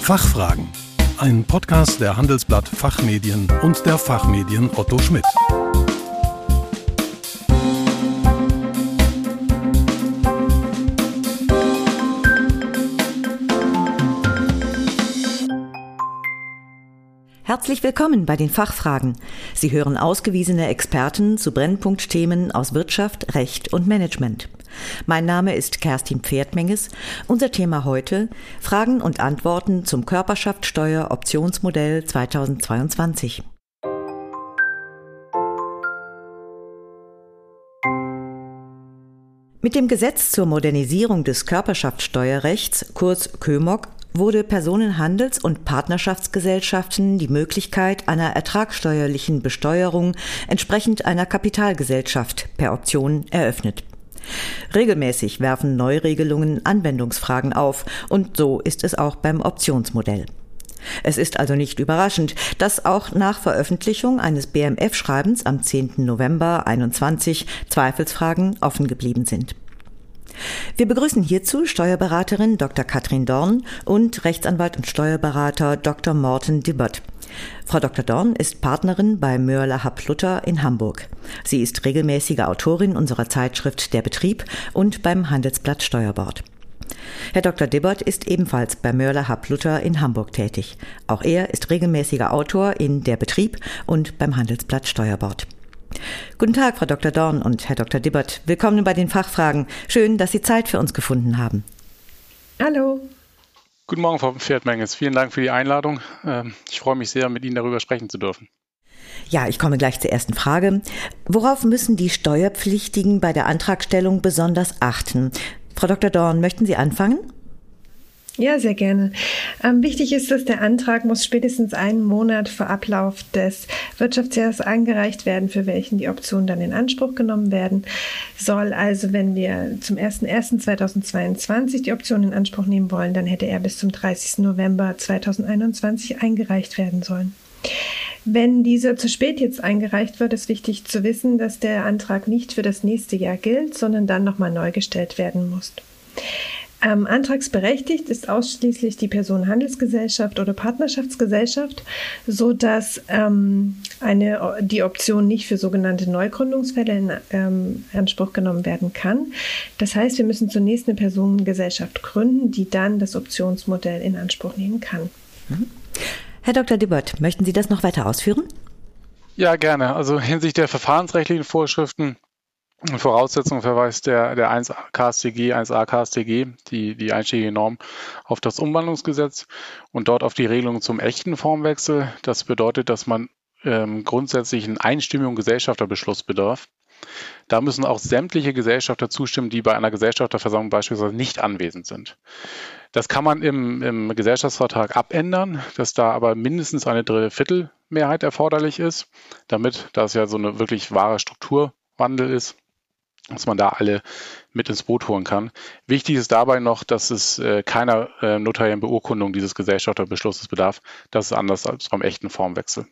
Fachfragen. Ein Podcast der Handelsblatt Fachmedien und der Fachmedien Otto Schmidt. Herzlich willkommen bei den Fachfragen. Sie hören ausgewiesene Experten zu Brennpunktthemen aus Wirtschaft, Recht und Management. Mein Name ist Kerstin Pferdmenges. Unser Thema heute Fragen und Antworten zum Körperschaftssteuer Optionsmodell 2022. Mit dem Gesetz zur Modernisierung des Körperschaftssteuerrechts, kurz KÖMOG, wurde Personenhandels- und Partnerschaftsgesellschaften die Möglichkeit einer ertragsteuerlichen Besteuerung entsprechend einer Kapitalgesellschaft per Option eröffnet. Regelmäßig werfen Neuregelungen Anwendungsfragen auf, und so ist es auch beim Optionsmodell. Es ist also nicht überraschend, dass auch nach Veröffentlichung eines BMF-Schreibens am 10. November 21 Zweifelsfragen offen geblieben sind. Wir begrüßen hierzu Steuerberaterin Dr. Katrin Dorn und Rechtsanwalt und Steuerberater Dr. Morten Dibbert. Frau Dr. Dorn ist Partnerin bei Mörler Hub Luther in Hamburg. Sie ist regelmäßige Autorin unserer Zeitschrift Der Betrieb und beim Handelsblatt Steuerbord. Herr Dr. Dibbert ist ebenfalls bei Mörler Hub Luther in Hamburg tätig. Auch er ist regelmäßiger Autor in Der Betrieb und beim Handelsblatt Steuerbord. Guten Tag, Frau Dr. Dorn und Herr Dr. Dibbert. Willkommen bei den Fachfragen. Schön, dass Sie Zeit für uns gefunden haben. Hallo. Guten Morgen, Frau Pferdmenges. Vielen Dank für die Einladung. Ähm, ich freue mich sehr, mit Ihnen darüber sprechen zu dürfen. Ja, ich komme gleich zur ersten Frage. Worauf müssen die Steuerpflichtigen bei der Antragstellung besonders achten? Frau Dr. Dorn, möchten Sie anfangen? Ja, sehr gerne. Ähm, wichtig ist, dass der Antrag muss spätestens einen Monat vor Ablauf des Wirtschaftsjahres eingereicht werden, für welchen die Option dann in Anspruch genommen werden soll. Also wenn wir zum 01.01.2022 die Option in Anspruch nehmen wollen, dann hätte er bis zum 30. November 2021 eingereicht werden sollen. Wenn dieser zu spät jetzt eingereicht wird, ist wichtig zu wissen, dass der Antrag nicht für das nächste Jahr gilt, sondern dann nochmal neu gestellt werden muss. Ähm, antragsberechtigt ist ausschließlich die Personenhandelsgesellschaft oder Partnerschaftsgesellschaft, so dass ähm, eine, die Option nicht für sogenannte Neugründungsfälle in ähm, Anspruch genommen werden kann. Das heißt, wir müssen zunächst eine Personengesellschaft gründen, die dann das Optionsmodell in Anspruch nehmen kann. Mhm. Herr Dr. Dibbert, möchten Sie das noch weiter ausführen? Ja, gerne. Also hinsichtlich der verfahrensrechtlichen Vorschriften Voraussetzung verweist der, der 1 KStG, 1a KStG, die, die einschlägige Norm, auf das Umwandlungsgesetz und dort auf die Regelung zum echten Formwechsel. Das bedeutet, dass man ähm, grundsätzlich einen einstimmigen Gesellschafterbeschluss bedarf. Da müssen auch sämtliche Gesellschafter zustimmen, die bei einer Gesellschafterversammlung beispielsweise nicht anwesend sind. Das kann man im, im Gesellschaftsvertrag abändern, dass da aber mindestens eine Drittelmehrheit erforderlich ist, damit das ja so eine wirklich wahre Strukturwandel ist dass man da alle mit ins Boot holen kann. Wichtig ist dabei noch, dass es äh, keiner äh, notariellen Beurkundung dieses Gesellschafterbeschlusses bedarf. Das ist anders als beim echten Formwechsel.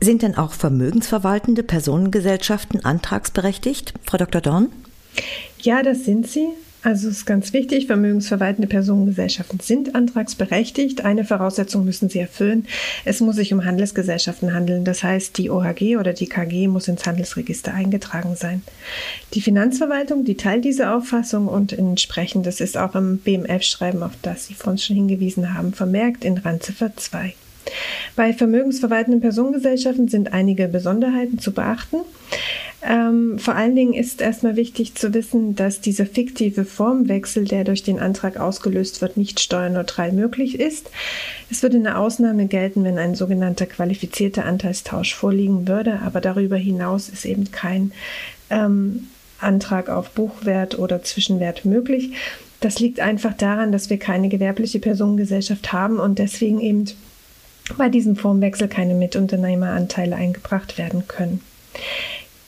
Sind denn auch vermögensverwaltende Personengesellschaften antragsberechtigt, Frau Dr. Dorn? Ja, das sind sie. Also ist ganz wichtig, vermögensverwaltende Personengesellschaften sind antragsberechtigt. Eine Voraussetzung müssen sie erfüllen. Es muss sich um Handelsgesellschaften handeln. Das heißt, die OHG oder die KG muss ins Handelsregister eingetragen sein. Die Finanzverwaltung, die teilt diese Auffassung und entsprechend, das ist auch im BMF-Schreiben, auf das Sie vorhin schon hingewiesen haben, vermerkt in Randziffer 2. Bei vermögensverwaltenden Personengesellschaften sind einige Besonderheiten zu beachten. Ähm, vor allen Dingen ist erstmal wichtig zu wissen, dass dieser fiktive Formwechsel, der durch den Antrag ausgelöst wird, nicht steuerneutral möglich ist. Es würde eine Ausnahme gelten, wenn ein sogenannter qualifizierter Anteilstausch vorliegen würde, aber darüber hinaus ist eben kein ähm, Antrag auf Buchwert oder Zwischenwert möglich. Das liegt einfach daran, dass wir keine gewerbliche Personengesellschaft haben und deswegen eben bei diesem Formwechsel keine Mitunternehmeranteile eingebracht werden können.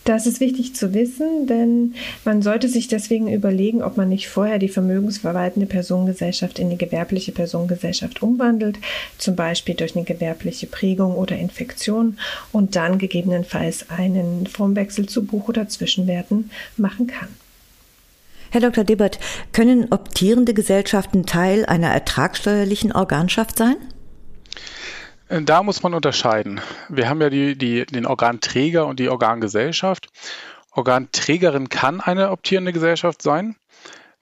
Das ist wichtig zu wissen, denn man sollte sich deswegen überlegen, ob man nicht vorher die vermögensverwaltende Personengesellschaft in die gewerbliche Personengesellschaft umwandelt, zum Beispiel durch eine gewerbliche Prägung oder Infektion und dann gegebenenfalls einen Formwechsel zu Buch- oder Zwischenwerten machen kann. Herr Dr. Dibbert, können optierende Gesellschaften Teil einer ertragssteuerlichen Organschaft sein? Da muss man unterscheiden. Wir haben ja die, die, den Organträger und die Organgesellschaft. Organträgerin kann eine optierende Gesellschaft sein.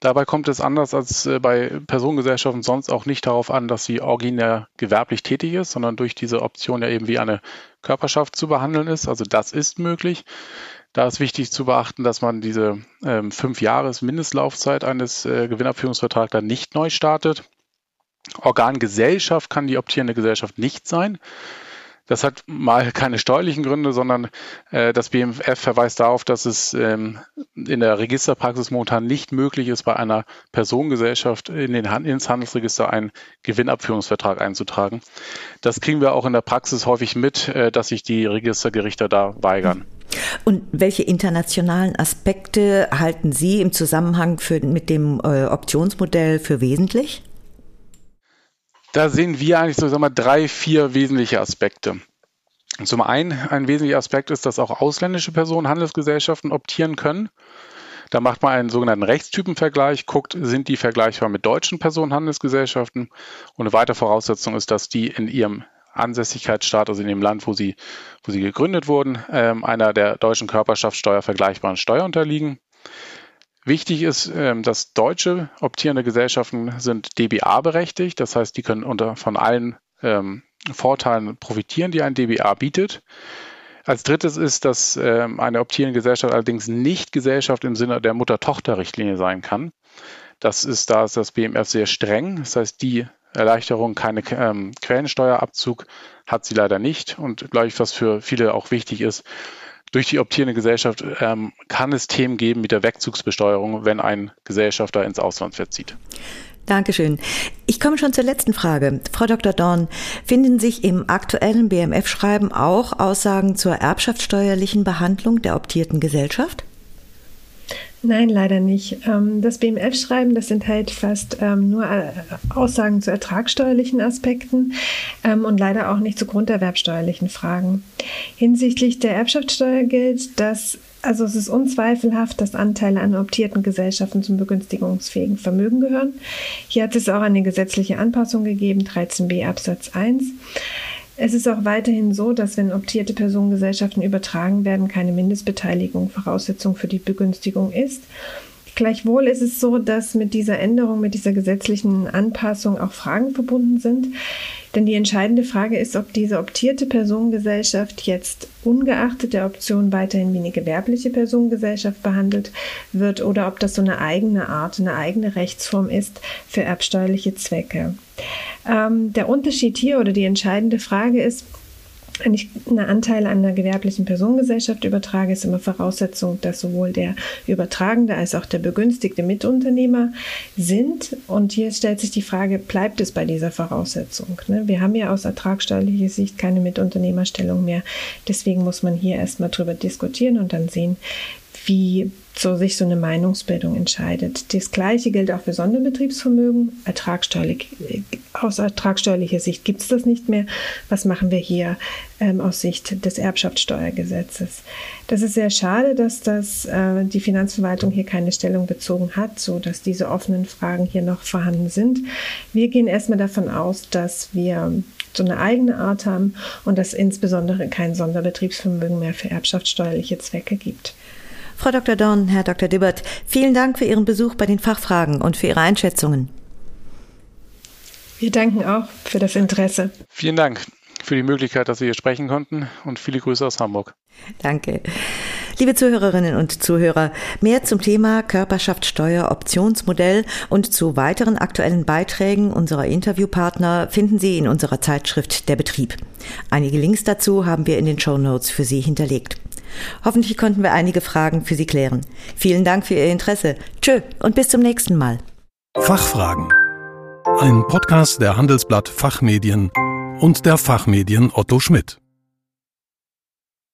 Dabei kommt es anders als äh, bei Personengesellschaften sonst auch nicht darauf an, dass sie originär gewerblich tätig ist, sondern durch diese Option ja eben wie eine Körperschaft zu behandeln ist. Also das ist möglich. Da ist wichtig zu beachten, dass man diese ähm, fünf Jahres Mindestlaufzeit eines äh, Gewinnabführungsvertrags dann nicht neu startet. Organgesellschaft kann die optierende Gesellschaft nicht sein. Das hat mal keine steuerlichen Gründe, sondern äh, das BMF verweist darauf, dass es ähm, in der Registerpraxis momentan nicht möglich ist, bei einer Personengesellschaft in den Han ins Handelsregister einen Gewinnabführungsvertrag einzutragen. Das kriegen wir auch in der Praxis häufig mit, äh, dass sich die Registergerichte da weigern. Und welche internationalen Aspekte halten Sie im Zusammenhang für, mit dem äh, Optionsmodell für wesentlich? Da sehen wir eigentlich so sagen wir, drei, vier wesentliche Aspekte. Zum einen, ein wesentlicher Aspekt ist, dass auch ausländische Personen Handelsgesellschaften optieren können. Da macht man einen sogenannten Rechtstypenvergleich, guckt, sind die vergleichbar mit deutschen Personenhandelsgesellschaften. Und eine weitere Voraussetzung ist, dass die in ihrem Ansässigkeitsstaat, also in dem Land, wo sie, wo sie gegründet wurden, ähm, einer der deutschen Körperschaftssteuer vergleichbaren Steuer unterliegen. Wichtig ist, ähm, dass deutsche optierende Gesellschaften sind DBA berechtigt. Das heißt, die können unter, von allen ähm, Vorteilen profitieren, die ein DBA bietet. Als drittes ist, dass ähm, eine optierende Gesellschaft allerdings nicht Gesellschaft im Sinne der Mutter-Tochter-Richtlinie sein kann. Das ist, da ist das BMF sehr streng. Das heißt, die Erleichterung, keine Quellensteuerabzug hat sie leider nicht. Und glaube ich, was für viele auch wichtig ist, durch die optierende Gesellschaft ähm, kann es Themen geben mit der Wegzugsbesteuerung, wenn ein Gesellschafter ins Ausland verzieht. Dankeschön. Ich komme schon zur letzten Frage. Frau Dr. Dorn, finden sich im aktuellen BMF-Schreiben auch Aussagen zur erbschaftssteuerlichen Behandlung der optierten Gesellschaft? Nein, leider nicht. Ähm, das BMF-Schreiben, das enthält fast ähm, nur äh, Aussagen zu ertragssteuerlichen Aspekten ähm, und leider auch nicht zu grunderwerbsteuerlichen Fragen. Hinsichtlich der Erbschaftssteuer gilt, dass also es ist unzweifelhaft, dass Anteile an optierten Gesellschaften zum begünstigungsfähigen Vermögen gehören. Hier hat es auch eine gesetzliche Anpassung gegeben, 13b Absatz 1. Es ist auch weiterhin so, dass wenn optierte Personengesellschaften übertragen werden, keine Mindestbeteiligung Voraussetzung für die Begünstigung ist. Gleichwohl ist es so, dass mit dieser Änderung, mit dieser gesetzlichen Anpassung auch Fragen verbunden sind. Denn die entscheidende Frage ist, ob diese optierte Personengesellschaft jetzt ungeachtet der Option weiterhin wie eine gewerbliche Personengesellschaft behandelt wird oder ob das so eine eigene Art, eine eigene Rechtsform ist für erbsteuerliche Zwecke. Ähm, der Unterschied hier oder die entscheidende Frage ist, wenn ich einen Anteil an einer gewerblichen Personengesellschaft übertrage, ist immer Voraussetzung, dass sowohl der Übertragende als auch der begünstigte Mitunternehmer sind. Und hier stellt sich die Frage, bleibt es bei dieser Voraussetzung? Ne? Wir haben ja aus ertragsteuerlicher Sicht keine Mitunternehmerstellung mehr. Deswegen muss man hier erstmal drüber diskutieren und dann sehen, wie so sich so eine Meinungsbildung entscheidet. Das Gleiche gilt auch für Sonderbetriebsvermögen. Ertragsteuerlich, aus ertragsteuerlicher Sicht gibt es das nicht mehr. Was machen wir hier ähm, aus Sicht des Erbschaftssteuergesetzes? Das ist sehr schade, dass das, äh, die Finanzverwaltung hier keine Stellung bezogen hat, so dass diese offenen Fragen hier noch vorhanden sind. Wir gehen erstmal davon aus, dass wir so eine eigene Art haben und dass insbesondere kein Sonderbetriebsvermögen mehr für erbschaftssteuerliche Zwecke gibt. Frau Dr. Dorn, Herr Dr. Dibbert, vielen Dank für Ihren Besuch bei den Fachfragen und für Ihre Einschätzungen. Wir danken auch für das Interesse. Vielen Dank für die Möglichkeit, dass wir hier sprechen konnten und viele Grüße aus Hamburg. Danke. Liebe Zuhörerinnen und Zuhörer, mehr zum Thema Körperschaftssteuer Optionsmodell und zu weiteren aktuellen Beiträgen unserer Interviewpartner finden Sie in unserer Zeitschrift Der Betrieb. Einige Links dazu haben wir in den Show Notes für Sie hinterlegt. Hoffentlich konnten wir einige Fragen für Sie klären. Vielen Dank für Ihr Interesse. Tschö und bis zum nächsten Mal. Fachfragen. Ein Podcast der Handelsblatt Fachmedien und der Fachmedien Otto Schmidt.